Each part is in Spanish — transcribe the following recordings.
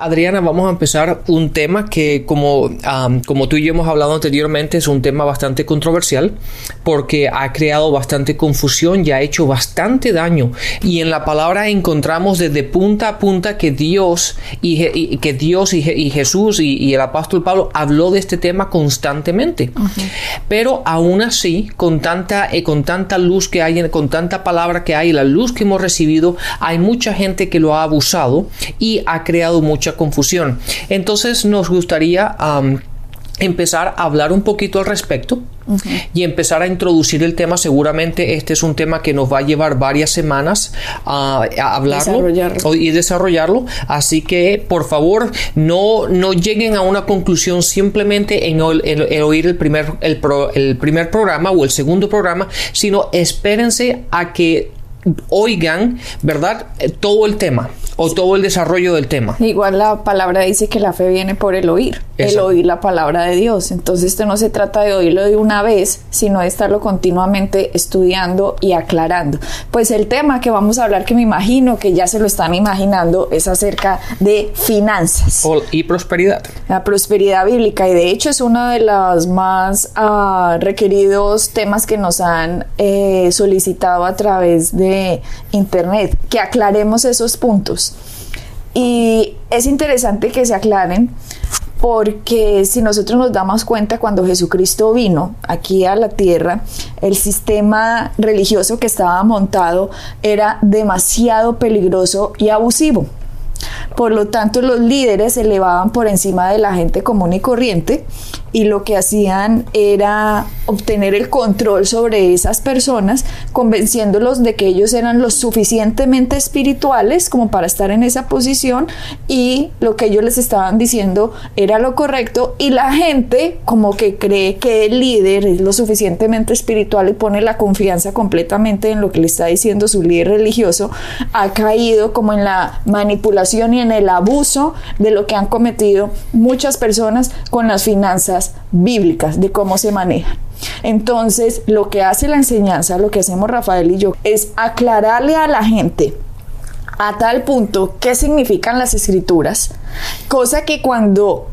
Adriana, vamos a empezar un tema que como, como tú y yo hemos hablado anteriormente es un tema bastante controversial porque ha creado bastante confusión y ha hecho bastante daño. Y en la palabra encontramos desde punta a punta que Dios y, que Dios y, Jesús y, el apóstol Pablo habló de este tema constantemente. Pero aún así con tanta eh, con tanta luz que hay con tanta palabra que hay la luz que hemos recibido hay mucha gente que lo ha abusado y ha creado mucha confusión. Entonces nos gustaría empezar a hablar un poquito al respecto y empezar a introducir el tema. Seguramente este es un tema que nos va a llevar varias semanas a, hablarlo y desarrollarlo. Así que por favor no, no lleguen a una conclusión simplemente en, oír el primer, el, el primer programa o el segundo programa, sino espérense a que oigan, ¿verdad? Todo el tema o todo el desarrollo del tema. Igual la palabra dice que la fe viene por el oír, el oír la palabra de Dios. Entonces esto no se trata de oírlo de una vez, sino de estarlo continuamente estudiando y aclarando. Pues el tema que vamos a hablar, que me imagino que ya se lo están imaginando, es acerca de finanzas. y prosperidad. La prosperidad bíblica. Y de hecho es uno de los más ah, requeridos temas que nos han eh, solicitado a través de Internet. Que aclaremos esos puntos. Y es interesante que se aclaren porque si nosotros nos damos cuenta cuando Jesucristo vino aquí a la tierra, el sistema religioso que estaba montado era demasiado peligroso y abusivo. Por lo tanto, los líderes se elevaban por encima de la gente común y corriente y lo que hacían era obtener el control sobre esas personas, convenciéndolos de que ellos eran lo suficientemente espirituales como para estar en esa posición y lo que ellos les estaban diciendo era lo correcto y la gente como que cree que el líder es lo suficientemente espiritual y pone la confianza completamente en lo que le está diciendo su líder religioso, ha caído como en la manipulación y en el abuso de lo que han cometido muchas personas con las finanzas bíblicas de cómo se manejan. Entonces, lo que hace la enseñanza, lo que hacemos Rafael y yo, es aclararle a la gente a tal punto qué significan las escrituras, cosa que cuando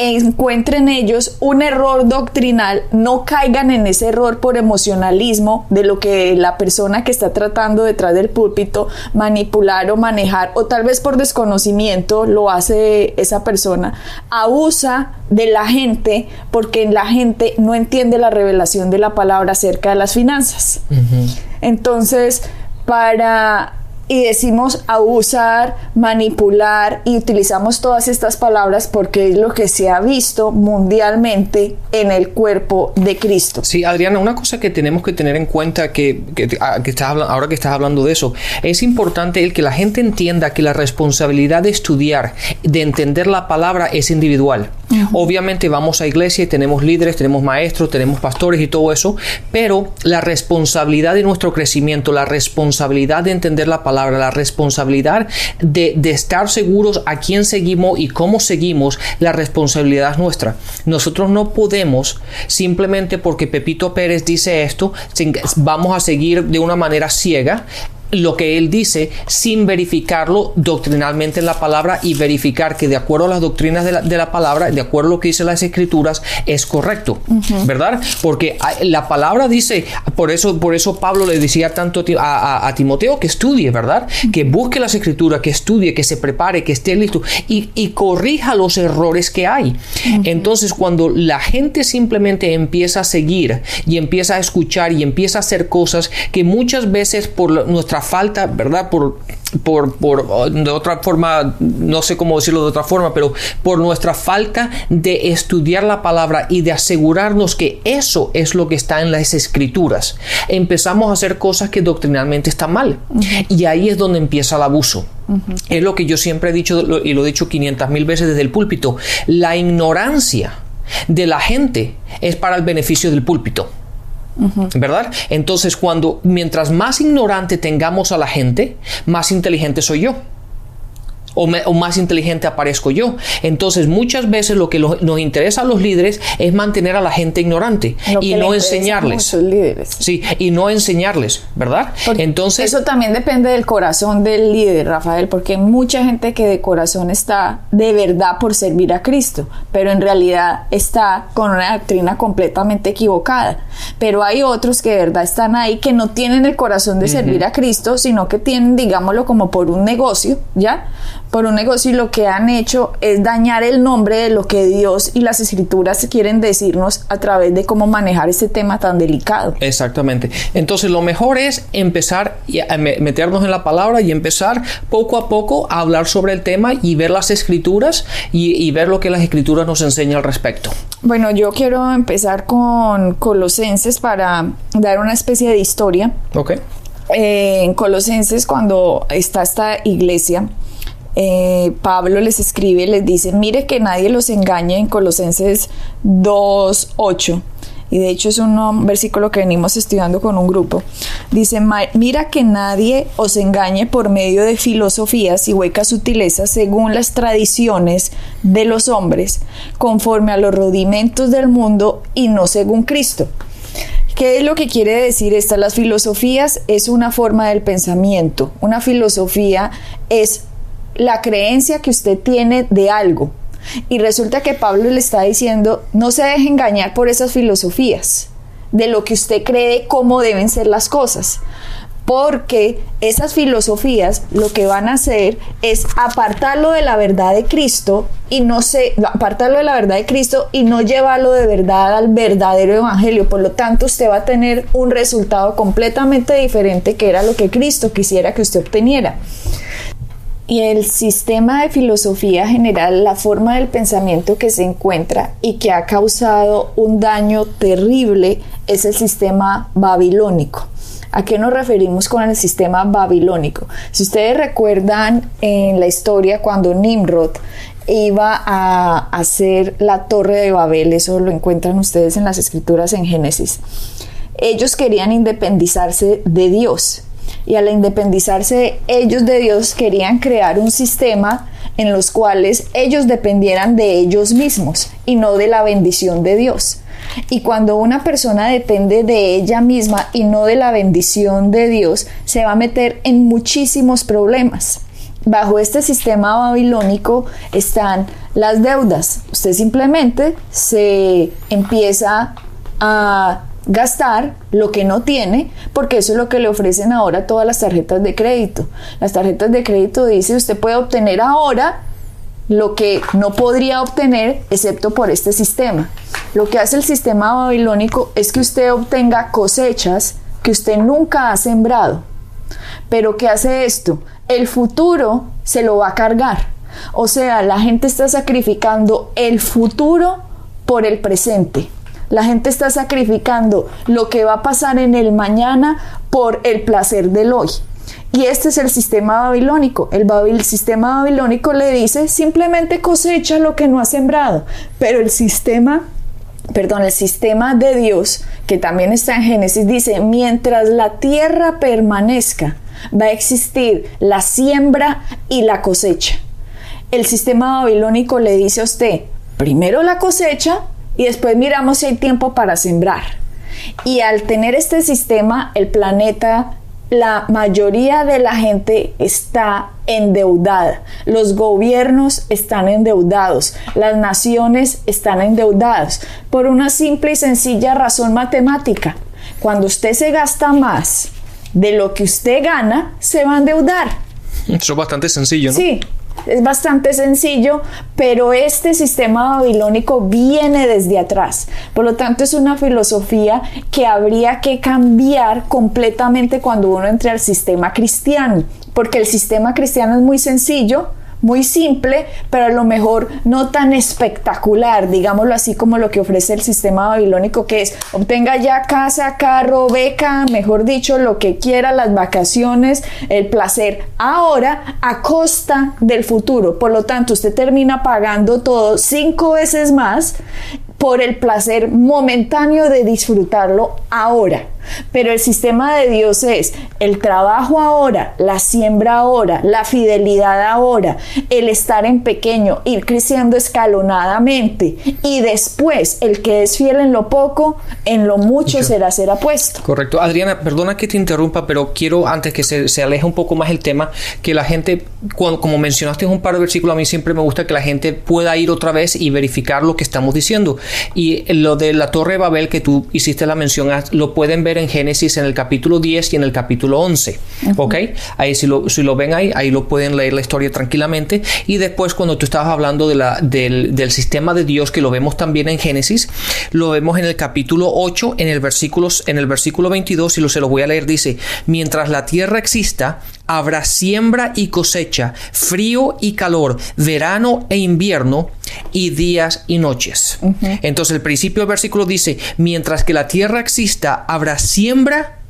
encuentren ellos un error doctrinal, no caigan en ese error por emocionalismo de lo que la persona que está tratando detrás del púlpito manipular o manejar, o tal vez por desconocimiento lo hace esa persona, abusa de la gente porque la gente no entiende la revelación de la palabra acerca de las finanzas. Entonces, para y decimos abusar, manipular y utilizamos todas estas palabras porque es lo que se ha visto mundialmente en el cuerpo de Cristo. Sí, Adriana, una cosa que tenemos que tener en cuenta que, que, ah, que estás ahora que estás hablando de eso, es importante el que la gente entienda que la responsabilidad de estudiar, de entender la palabra es individual. Obviamente vamos a iglesia y tenemos líderes, tenemos maestros, tenemos pastores y todo eso, pero la responsabilidad de nuestro crecimiento, la responsabilidad de entender la palabra, la responsabilidad de, estar seguros a quién seguimos y cómo seguimos, la responsabilidad es nuestra. Nosotros no podemos simplemente porque Pepito Pérez dice esto, vamos a seguir de una manera ciega lo que él dice sin verificarlo doctrinalmente en la palabra y verificar que de acuerdo a las doctrinas de la, palabra, de acuerdo a lo que dice las escrituras, es correcto, ¿verdad? Porque la palabra dice, por eso, por eso Pablo le decía tanto a, Timoteo que estudie, ¿verdad? Que busque las escrituras, que estudie, que se prepare, que esté listo y, corrija los errores que hay. Entonces, cuando la gente simplemente empieza a seguir y empieza a escuchar y empieza a hacer cosas que muchas veces por nuestra falta, ¿verdad? Por, por, por, de otra forma, no sé cómo decirlo de otra forma, pero por nuestra falta de estudiar la palabra y de asegurarnos que eso es lo que está en las escrituras, empezamos a hacer cosas que doctrinalmente están mal. Y ahí es donde empieza el abuso. Es lo que yo siempre he dicho y lo he dicho 500 mil veces desde el púlpito. La ignorancia de la gente es para el beneficio del púlpito. ¿Verdad? Entonces, cuando mientras más ignorante tengamos a la gente, más inteligente soy yo o, más inteligente aparezco yo. Entonces, muchas veces lo que nos interesa a los líderes es mantener a la gente ignorante y no enseñarles. Líderes. Sí, y no enseñarles, ¿verdad? Entonces, eso también depende del corazón del líder, Rafael, porque hay mucha gente que de corazón está de verdad por servir a Cristo, pero en realidad está con una doctrina completamente equivocada. Pero hay otros que de verdad están ahí que no tienen el corazón de servir a Cristo, sino que tienen, digámoslo, como por un negocio, ¿ya? Por un negocio y lo que han hecho es dañar el nombre de lo que Dios y las escrituras quieren decirnos a través de cómo manejar este tema tan delicado. Exactamente. Entonces lo mejor es empezar a meternos en la palabra y empezar poco a poco a hablar sobre el tema y ver las escrituras y, ver lo que las escrituras nos enseñan al respecto. Bueno, yo quiero empezar con Colosenses para dar una especie de historia. Ok. Eh, en Colosenses, cuando está esta iglesia, eh, Pablo les escribe, les dice, mire que nadie los engañe en Colosenses 2.8. Y de hecho es un versículo que venimos estudiando con un grupo. Dice, mira que nadie os engañe por medio de filosofías y huecas sutilezas según las tradiciones de los hombres, conforme a los rudimentos del mundo y no según Cristo. ¿Qué es lo que quiere decir esta? Las filosofías es una forma del pensamiento. Una filosofía es la creencia que usted tiene de algo. Y resulta que Pablo le está diciendo, no se deje engañar por esas filosofías, de lo que usted cree cómo deben ser las cosas. Porque esas filosofías lo que van a hacer es apartarlo de la verdad de Cristo y no se apartarlo de la verdad de Cristo y no llevarlo de verdad al verdadero evangelio. Por lo tanto, usted va a tener un resultado completamente diferente que era lo que Cristo quisiera que usted obteniera. Y el sistema de filosofía general, la forma del pensamiento que se encuentra y que ha causado un daño terrible es el sistema babilónico. ¿A qué nos referimos con el sistema babilónico? Si ustedes recuerdan en la historia cuando Nimrod iba a hacer la torre de Babel, eso lo encuentran ustedes en las escrituras en Génesis, ellos querían independizarse de Dios y al independizarse ellos de Dios querían crear un sistema en los cuales ellos dependieran de ellos mismos y no de la bendición de Dios. Y cuando una persona depende de ella misma y no de la bendición de Dios, se va a meter en muchísimos problemas. Bajo este sistema babilónico están las deudas. Usted simplemente se empieza a gastar lo que no tiene, porque eso es lo que le ofrecen ahora todas las tarjetas de crédito. Las tarjetas de crédito dice usted puede obtener ahora lo que no podría obtener excepto por este sistema. Lo que hace el sistema babilónico es que usted obtenga cosechas que usted nunca ha sembrado. Pero ¿qué hace esto? El futuro se lo va a cargar. O sea, la gente está sacrificando el futuro por el presente. La gente está sacrificando lo que va a pasar en el mañana por el placer del hoy. Y este es el sistema babilónico. El, sistema babilónico le dice simplemente cosecha lo que no ha sembrado. Pero el sistema, perdón, el sistema de Dios, que también está en Génesis, dice, mientras la tierra permanezca, va a existir la siembra y la cosecha. El sistema babilónico le dice a usted, primero la cosecha y después miramos si hay tiempo para sembrar. Y al tener este sistema, el planeta, la mayoría de la gente está endeudada. Los gobiernos están endeudados. Las naciones están endeudadas. Por una simple y sencilla razón matemática. Cuando usted se gasta más de lo que usted gana, se va a endeudar. Eso es bastante sencillo, ¿no? Sí, es bastante sencillo, pero este sistema babilónico viene desde atrás. Por lo tanto, es una filosofía que habría que cambiar completamente cuando uno entre al sistema cristiano, porque el sistema cristiano es muy sencillo, muy simple, pero a lo mejor no tan espectacular, digámoslo así como lo que ofrece el sistema babilónico, que es obtenga ya casa, carro, beca, mejor dicho, lo que quiera, las vacaciones, el placer, ahora a costa del futuro. Por lo tanto, usted termina pagando todo cinco veces más por el placer momentáneo de disfrutarlo ahora. Pero el sistema de Dios es el trabajo ahora, la siembra ahora, la fidelidad ahora, el estar en pequeño, ir creciendo escalonadamente y después el que es fiel en lo poco, en lo mucho será ser apuesto. Correcto. Adriana, perdona que te interrumpa, pero quiero antes que se, se aleje un poco más el tema, que la gente, como mencionaste en un par de versículos, a mí siempre me gusta que la gente pueda ir otra vez y verificar lo que estamos diciendo. Y lo de la Torre de Babel que tú hiciste la mención, lo pueden ver en Génesis en el capítulo 10 y en el capítulo 11. ¿Ok? Ahí si lo, si lo ven ahí, ahí lo pueden leer la historia tranquilamente. Y después cuando tú estabas hablando de la, del, del sistema de Dios, que lo vemos también en Génesis, lo vemos en el capítulo 8, en el, versículo, en el versículo 22, y lo, se lo voy a leer, dice, mientras la tierra exista, habrá siembra y cosecha, frío y calor, verano e invierno, y días y noches. Entonces el principio del versículo dice, mientras que la tierra exista, habrá siembra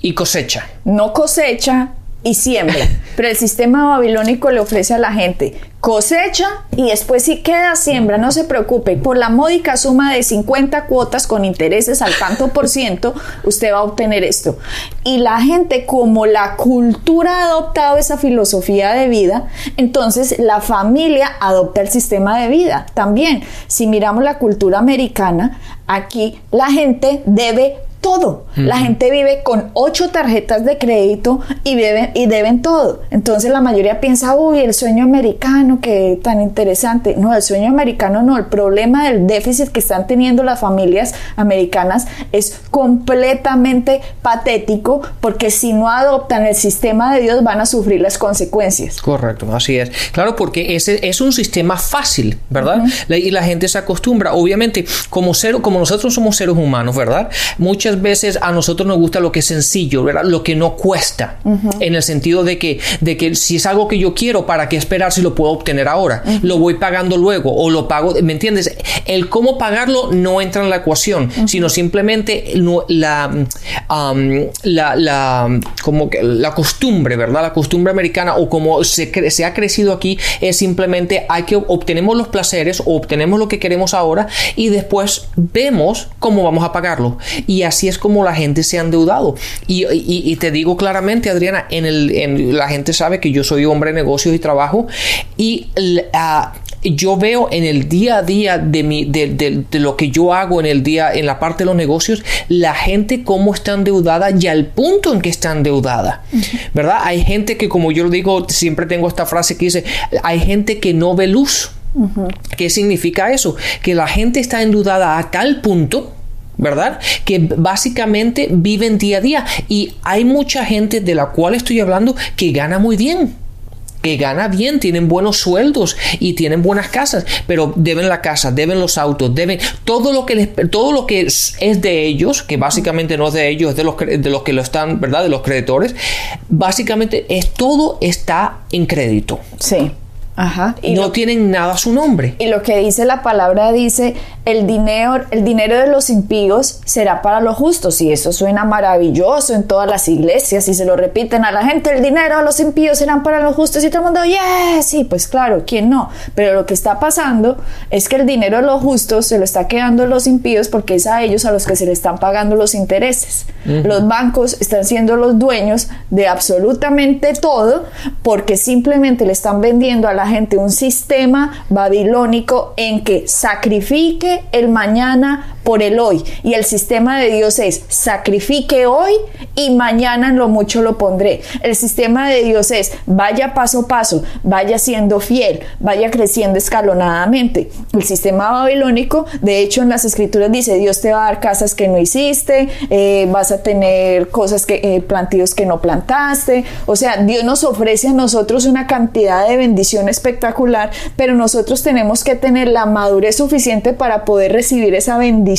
y cosecha. No cosecha y siembra. Pero el sistema babilónico le ofrece a la gente cosecha y después si queda siembra, no se preocupe, por la módica suma de 50 cuotas con intereses al tanto por ciento, usted va a obtener esto. Y la gente, como la cultura ha adoptado esa filosofía de vida, entonces la familia adopta el sistema de vida también. Si miramos la cultura americana, aquí la gente debe todo. La gente vive con ocho tarjetas de crédito y, deben, y deben todo. Entonces la mayoría piensa, uy, el sueño americano, que tan interesante. No, el sueño americano no. El problema del déficit que están teniendo las familias americanas es completamente patético porque si no adoptan el sistema de Dios van a sufrir las consecuencias. Correcto, así es. Claro, porque ese es un sistema fácil, ¿verdad? Y la gente se acostumbra. Obviamente, como, ser, como nosotros somos seres humanos, ¿verdad? Muchas veces a nosotros nos gusta lo que es sencillo, ¿verdad? Lo que no cuesta, en el sentido de que, de que si es algo que yo quiero, ¿para qué esperar si lo puedo obtener ahora? Lo voy pagando luego o lo pago, ¿me entiendes? El cómo pagarlo no entra en la ecuación, sino simplemente la, la, la, como que la costumbre, ¿verdad? La costumbre americana o como se, se ha crecido aquí es simplemente hay que obtenemos los placeres o obtenemos lo que queremos ahora y después vemos cómo vamos a pagarlo. Y así es como la gente se ha endeudado. Y, te digo claramente, Adriana, en el, la gente sabe que yo soy hombre de negocios y trabajo y ah, yo veo en el día a día de, mi, de, lo que yo hago en el día, en la parte de los negocios, la gente cómo está endeudada y al punto en que está endeudada. ¿Verdad? Hay gente que, como yo lo digo, siempre tengo esta frase que dice, hay gente que no ve luz. ¿Qué significa eso? Que la gente está endeudada a tal punto ¿verdad? Que básicamente viven día a día. Y hay mucha gente de la cual estoy hablando que gana muy bien que gana bien, tienen buenos sueldos y tienen buenas casas, pero deben la casa, deben los autos, deben todo lo que les, todo lo que es, de ellos, que básicamente no es de ellos, es de los, de los que lo están, ¿verdad? De los creditores, básicamente es todo está en crédito. Sí. Ajá. Y no tienen nada a su nombre. Y lo que dice la palabra dice, el dinero, el dinero de los impíos será para los justos. Y eso suena maravilloso en todas las iglesias y se lo repiten a la gente, el dinero de los impíos serán para los justos. Y todo el mundo, yes, sí, pues claro, ¿quién no? Pero lo que está pasando es que el dinero de los justos se lo está quedando los impíos porque es a ellos a los que se le están pagando los intereses. Los bancos están siendo los dueños de absolutamente todo porque simplemente le están vendiendo a la gente un sistema babilónico en que sacrifique el mañana por el hoy. Y el sistema de Dios es sacrifique hoy y mañana en lo mucho lo pondré. El sistema de Dios es vaya paso a paso, vaya siendo fiel, vaya creciendo escalonadamente. El sistema babilónico, de hecho en las escrituras dice Dios te va a dar casas que no hiciste, eh, vas a tener cosas que, eh, que no plantaste. O sea, Dios nos ofrece a nosotros una cantidad de bendición espectacular, pero nosotros tenemos que tener la madurez suficiente para poder recibir esa bendición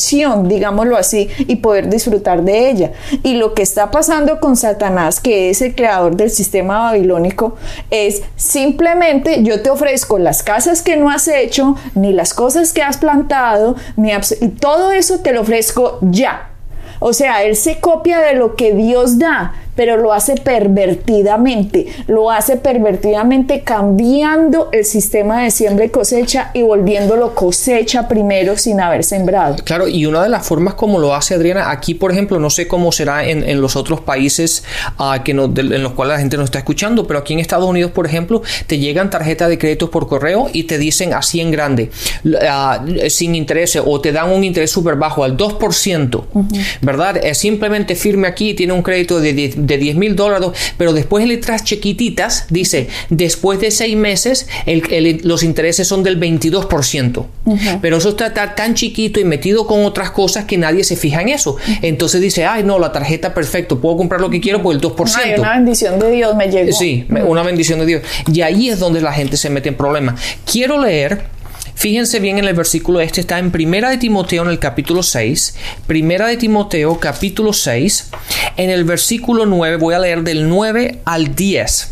digámoslo así, y poder disfrutar de ella. Y lo que está pasando con Satanás, que es el creador del sistema babilónico, es simplemente yo te ofrezco las casas que no has hecho, ni las cosas que has plantado, ni y todo eso te lo ofrezco ya. O sea, él se copia de lo que Dios da, pero lo hace pervertidamente, lo hace pervertidamente cambiando el sistema de siembra y cosecha y volviéndolo cosecha primero sin haber sembrado. Claro, y una de las formas como lo hace Adriana, aquí por ejemplo, no sé cómo será en, los otros países uh, que en los cuales la gente nos está escuchando, pero aquí en Estados Unidos, por ejemplo, te llegan tarjetas de créditos por correo y te dicen así en grande, uh, sin interés o te dan un interés súper bajo al 2%, ¿verdad? Es simplemente firme aquí, tiene un crédito de 10 mil dólares, pero después en letras chiquititas dice, después de seis meses los intereses son del 22%. Pero eso está, tan chiquito y metido con otras cosas que nadie se fija en eso. Entonces dice, ay, no, la tarjeta perfecto, puedo comprar lo que quiero por el 2%. Ay, una bendición de Dios me llegó. Sí, una bendición de Dios. Y ahí es donde la gente se mete en problemas. Quiero leer Fíjense bien en el versículo este, está en Primera de Timoteo en el capítulo 6. Primera de Timoteo capítulo 6. En el versículo 9 voy a leer del 9 al 10.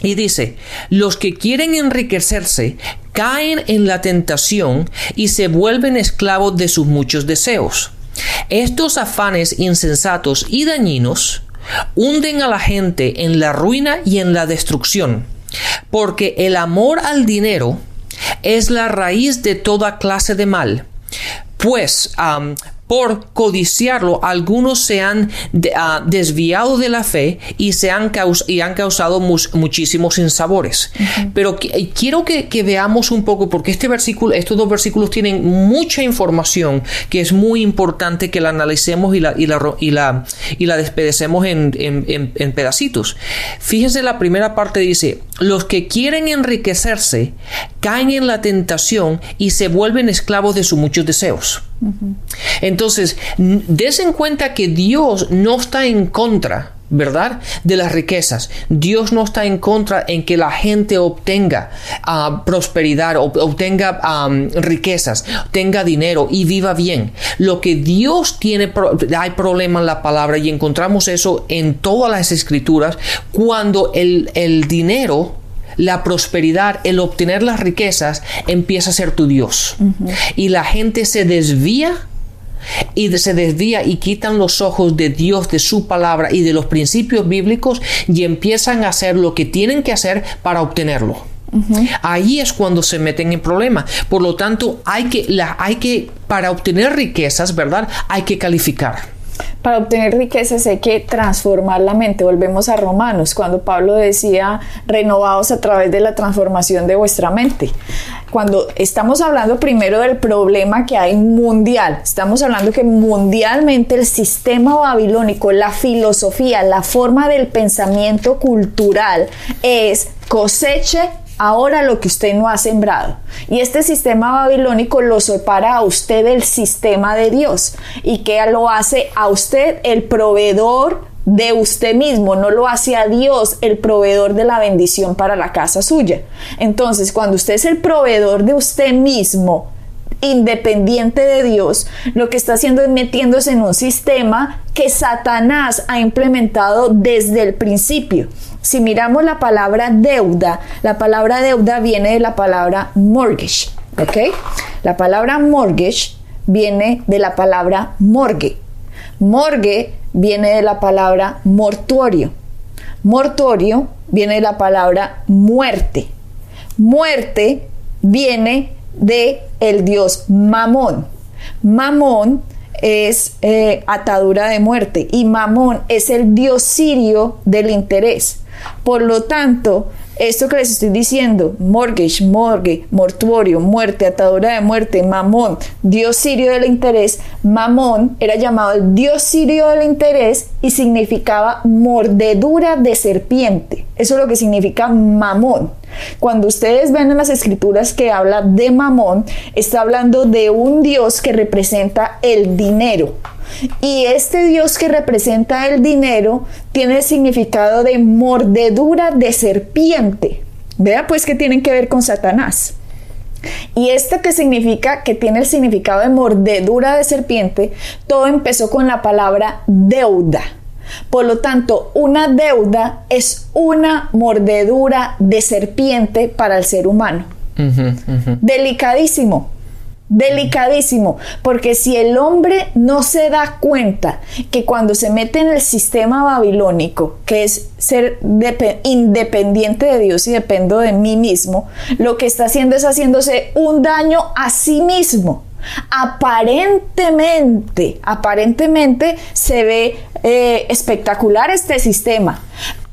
Y dice, los que quieren enriquecerse caen en la tentación y se vuelven esclavos de sus muchos deseos. Estos afanes insensatos y dañinos hunden a la gente en la ruina y en la destrucción, porque el amor al dinero es la raíz de toda clase de mal. Pues por codiciarlo, algunos se han ah, desviado de la fe y, se han, y han causado muchísimos insabores. Pero quiero que, veamos un poco, porque este versículo, estos dos versículos tienen mucha información que es muy importante que la analicemos y la, y la, y la, y la despedecemos en, en pedacitos. Fíjense, la primera parte dice, los que quieren enriquecerse caen en la tentación y se vuelven esclavos de sus muchos deseos. Entonces, des en cuenta que Dios no está en contra, ¿verdad? De las riquezas. Dios no está en contra en que la gente obtenga uh, prosperidad, obtenga riquezas, tenga dinero y viva bien. Lo que Dios tiene, hay problema en la palabra y encontramos eso en todas las escrituras, cuando el, el dinero la prosperidad, el obtener las riquezas, empieza a ser tu Dios. Y la gente se desvía y se desvía y quitan los ojos de Dios, de su palabra y de los principios bíblicos y empiezan a hacer lo que tienen que hacer para obtenerlo. Ahí es cuando se meten en problemas. Por lo tanto, hay que, la, hay que, para obtener riquezas, ¿verdad? Hay que calificar. Para obtener riquezas hay que transformar la mente. Volvemos a Romanos, cuando Pablo decía, renovados a través de la transformación de vuestra mente. Cuando estamos hablando primero del problema que hay mundial, estamos hablando que mundialmente el sistema babilónico, la filosofía, la forma del pensamiento cultural es coseche ahora lo que usted no ha sembrado. Y este sistema babilónico lo separa a usted del sistema de Dios y que lo hace a usted el proveedor de usted mismo, no lo hace a Dios el proveedor de la bendición para la casa suya. Entonces, cuando usted es el proveedor de usted mismo, independiente de Dios, lo que está haciendo es metiéndose en un sistema que Satanás ha implementado desde el principio. Si miramos la palabra deuda, la palabra deuda viene de la palabra mortgage, ¿ok? La palabra mortgage viene de la palabra morgue. Morgue viene de la palabra mortuorio. Mortuorio viene de la palabra muerte. Muerte viene de el dios Mamón. Mamón es eh, atadura de muerte y Mamón es el dios sirio del interés. Por lo tanto, esto que les estoy diciendo, mortgage, morgue, mortuorio, muerte, atadura de muerte, mamón, dios sirio del interés, mamón era llamado el dios sirio del interés y significaba mordedura de serpiente. Eso es lo que significa mamón. Cuando ustedes ven en las escrituras que habla de mamón, está hablando de un dios que representa el dinero. Y este Dios que representa el dinero tiene el significado de mordedura de serpiente. Vea pues que tienen que ver con Satanás. Y esto que significa, que tiene el significado de mordedura de serpiente, todo empezó con la palabra deuda. Por lo tanto, una deuda es una mordedura de serpiente para el ser humano. Delicadísimo. Delicadísimo, porque si el hombre no se da cuenta que cuando se mete en el sistema babilónico, que es ser independiente de Dios y dependo de mí mismo, lo que está haciendo es haciéndose un daño a sí mismo. Aparentemente, aparentemente se ve eh, espectacular este sistema,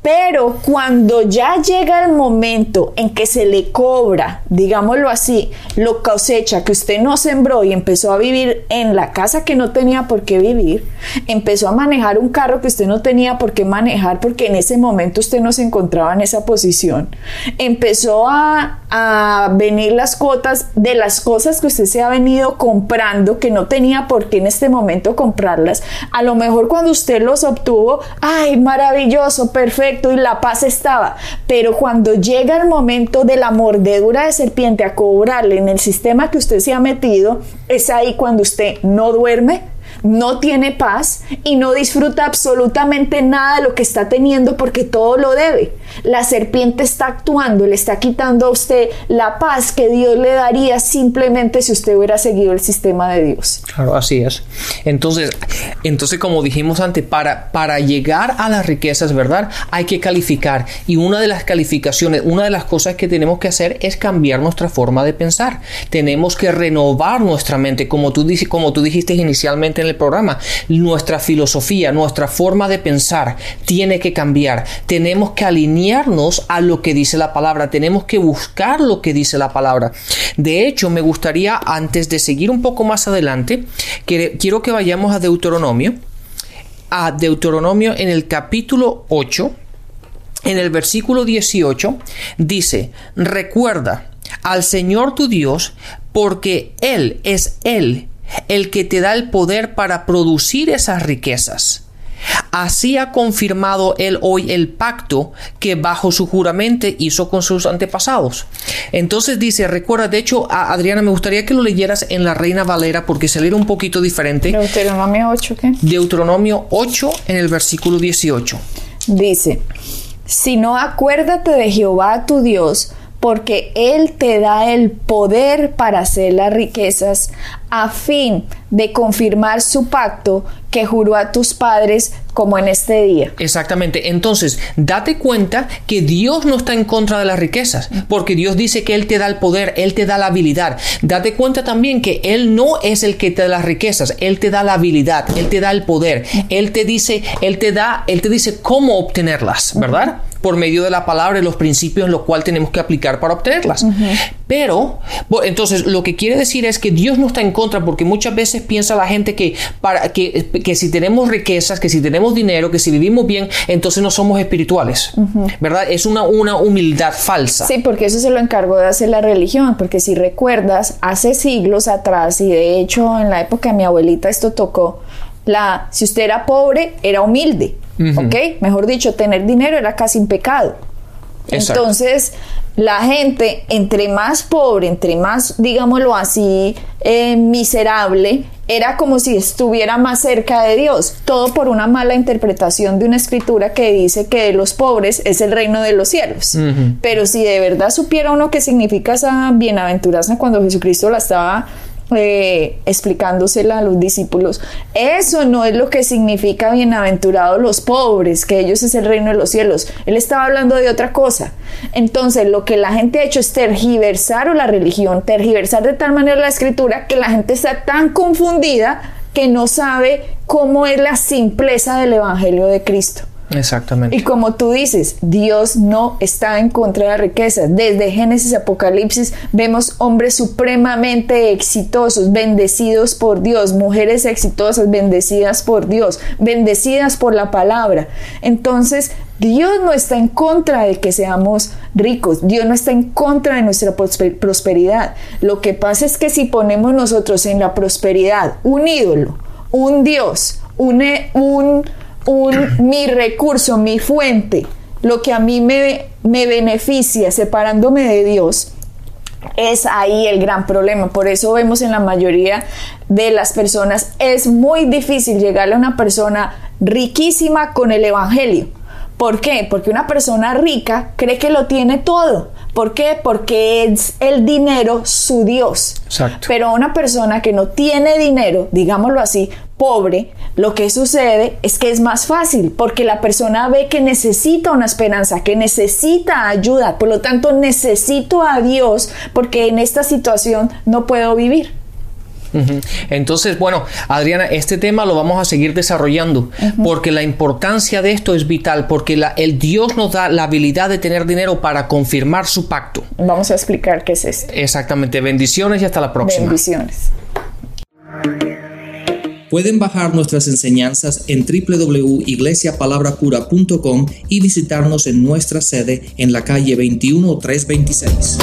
pero cuando ya llega el momento en que se le cobra, digámoslo así, lo cosecha que usted no sembró y empezó a vivir en la casa que no tenía por qué vivir, empezó a manejar un carro que usted no tenía por qué manejar porque en ese momento usted no se encontraba en esa posición, empezó a, venir las cuotas de las cosas que usted se ha venido comprando que no tenía por qué en este momento comprarlas, a lo mejor cuando usted los obtuvo, ay, maravilloso, perfecto, y la paz estaba. Pero cuando llega el momento de la mordedura de serpiente a cobrarle en el sistema que usted se ha metido, es ahí cuando usted no duerme, no tiene paz y no disfruta absolutamente nada de lo que está teniendo porque todo lo debe. La serpiente está actuando, le está quitando a usted la paz que Dios le daría simplemente si usted hubiera seguido el sistema de Dios. Claro, así es. Entonces, entonces como dijimos antes, para, para llegar a las riquezas, ¿verdad? Hay que calificar. Y una de las calificaciones, una de las cosas que tenemos que hacer es cambiar nuestra forma de pensar. Tenemos que renovar nuestra mente, como tú, como tú dijiste inicialmente en el programa. Nuestra filosofía, nuestra forma de pensar tiene que cambiar. Tenemos que alinearnos a lo que dice la palabra. Tenemos que buscar lo que dice la palabra. De hecho, me gustaría, antes de seguir un poco más adelante, quiero que vayamos a Deuteronomio. A Deuteronomio en el capítulo 8, en el versículo 18, dice, recuerda al Señor tu Dios, porque Él es Él el que te da el poder para producir esas riquezas. Así ha confirmado él hoy el pacto que bajo su juramento hizo con sus antepasados. Entonces dice, recuerda, de hecho, Adriana, me gustaría que lo leyeras en la Reina Valera porque se lee un poquito diferente. Deuteronomio 8, ¿qué? Deuteronomio 8 en el versículo 18. Dice, si no acuérdate de Jehová tu Dios, porque Él te da el poder para hacer las riquezas a fin de confirmar su pacto que juró a tus padres como en este día. Exactamente. Entonces, date cuenta que Dios no está en contra de las riquezas, porque Dios dice que Él te da el poder, Él te da la habilidad. Date cuenta también que Él no es el que te da las riquezas, Él te da la habilidad, Él te da el poder, Él te dice, Él te da, Él te dice cómo obtenerlas, ¿verdad? Por medio de la palabra y los principios en los cuales tenemos que aplicar para obtenerlas. Pero, entonces, lo que quiere decir es que Dios no está en contra, porque muchas veces piensa la gente que, para, que, que si tenemos riquezas, que si tenemos dinero, que si vivimos bien, entonces no somos espirituales, ¿verdad? Es una, una humildad falsa. Sí, porque eso se lo encargó de hacer la religión, porque si recuerdas, hace siglos atrás, y de hecho en la época de mi abuelita esto tocó, la, si usted era pobre, era humilde, ¿ok? Mejor dicho, tener dinero era casi un pecado. Entonces, la gente, entre más pobre, entre más, digámoslo así, eh, miserable, era como si estuviera más cerca de Dios. Todo por una mala interpretación de una escritura que dice que de los pobres es el reino de los cielos. Pero si de verdad supiera uno qué significa esa bienaventuranza cuando Jesucristo la estaba eh, explicándosela a los discípulos. Eso no es lo que significa bienaventurados los pobres, que ellos es el reino de los cielos. Él estaba hablando de otra cosa. Entonces, lo que la gente ha hecho es tergiversar o la religión, tergiversar de tal manera la escritura que la gente está tan confundida que no sabe cómo es la simpleza del evangelio de Cristo. Exactamente. Y como tú dices, Dios no está en contra de la riqueza. Desde Génesis Apocalipsis vemos hombres supremamente exitosos, bendecidos por Dios, mujeres exitosas, bendecidas por Dios, bendecidas por la palabra. Entonces, Dios no está en contra de que seamos ricos, Dios no está en contra de nuestra prosperidad. Lo que pasa es que si ponemos nosotros en la prosperidad un ídolo, un Dios, un, un mi recurso, mi fuente, lo que a mí me, me beneficia separándome de Dios, es ahí el gran problema. Por eso vemos en la mayoría de las personas, es muy difícil llegarle a una persona riquísima con el Evangelio. ¿Por qué? Porque una persona rica cree que lo tiene todo. ¿Por qué? Porque es el dinero su Dios. Exacto. Pero una persona que no tiene dinero, digámoslo así, pobre, lo que sucede es que es más fácil porque la persona ve que necesita una esperanza, que necesita ayuda, por lo tanto necesito a Dios porque en esta situación no puedo vivir. Entonces, bueno, Adriana, este tema lo vamos a seguir desarrollando porque la importancia de esto es vital, porque el Dios nos da la habilidad de tener dinero para confirmar su pacto. Vamos a explicar qué es esto. Exactamente. Bendiciones y hasta la próxima. Bendiciones. Pueden bajar nuestras enseñanzas en www.iglesiapalabracura.com y visitarnos en nuestra sede en la calle 21326.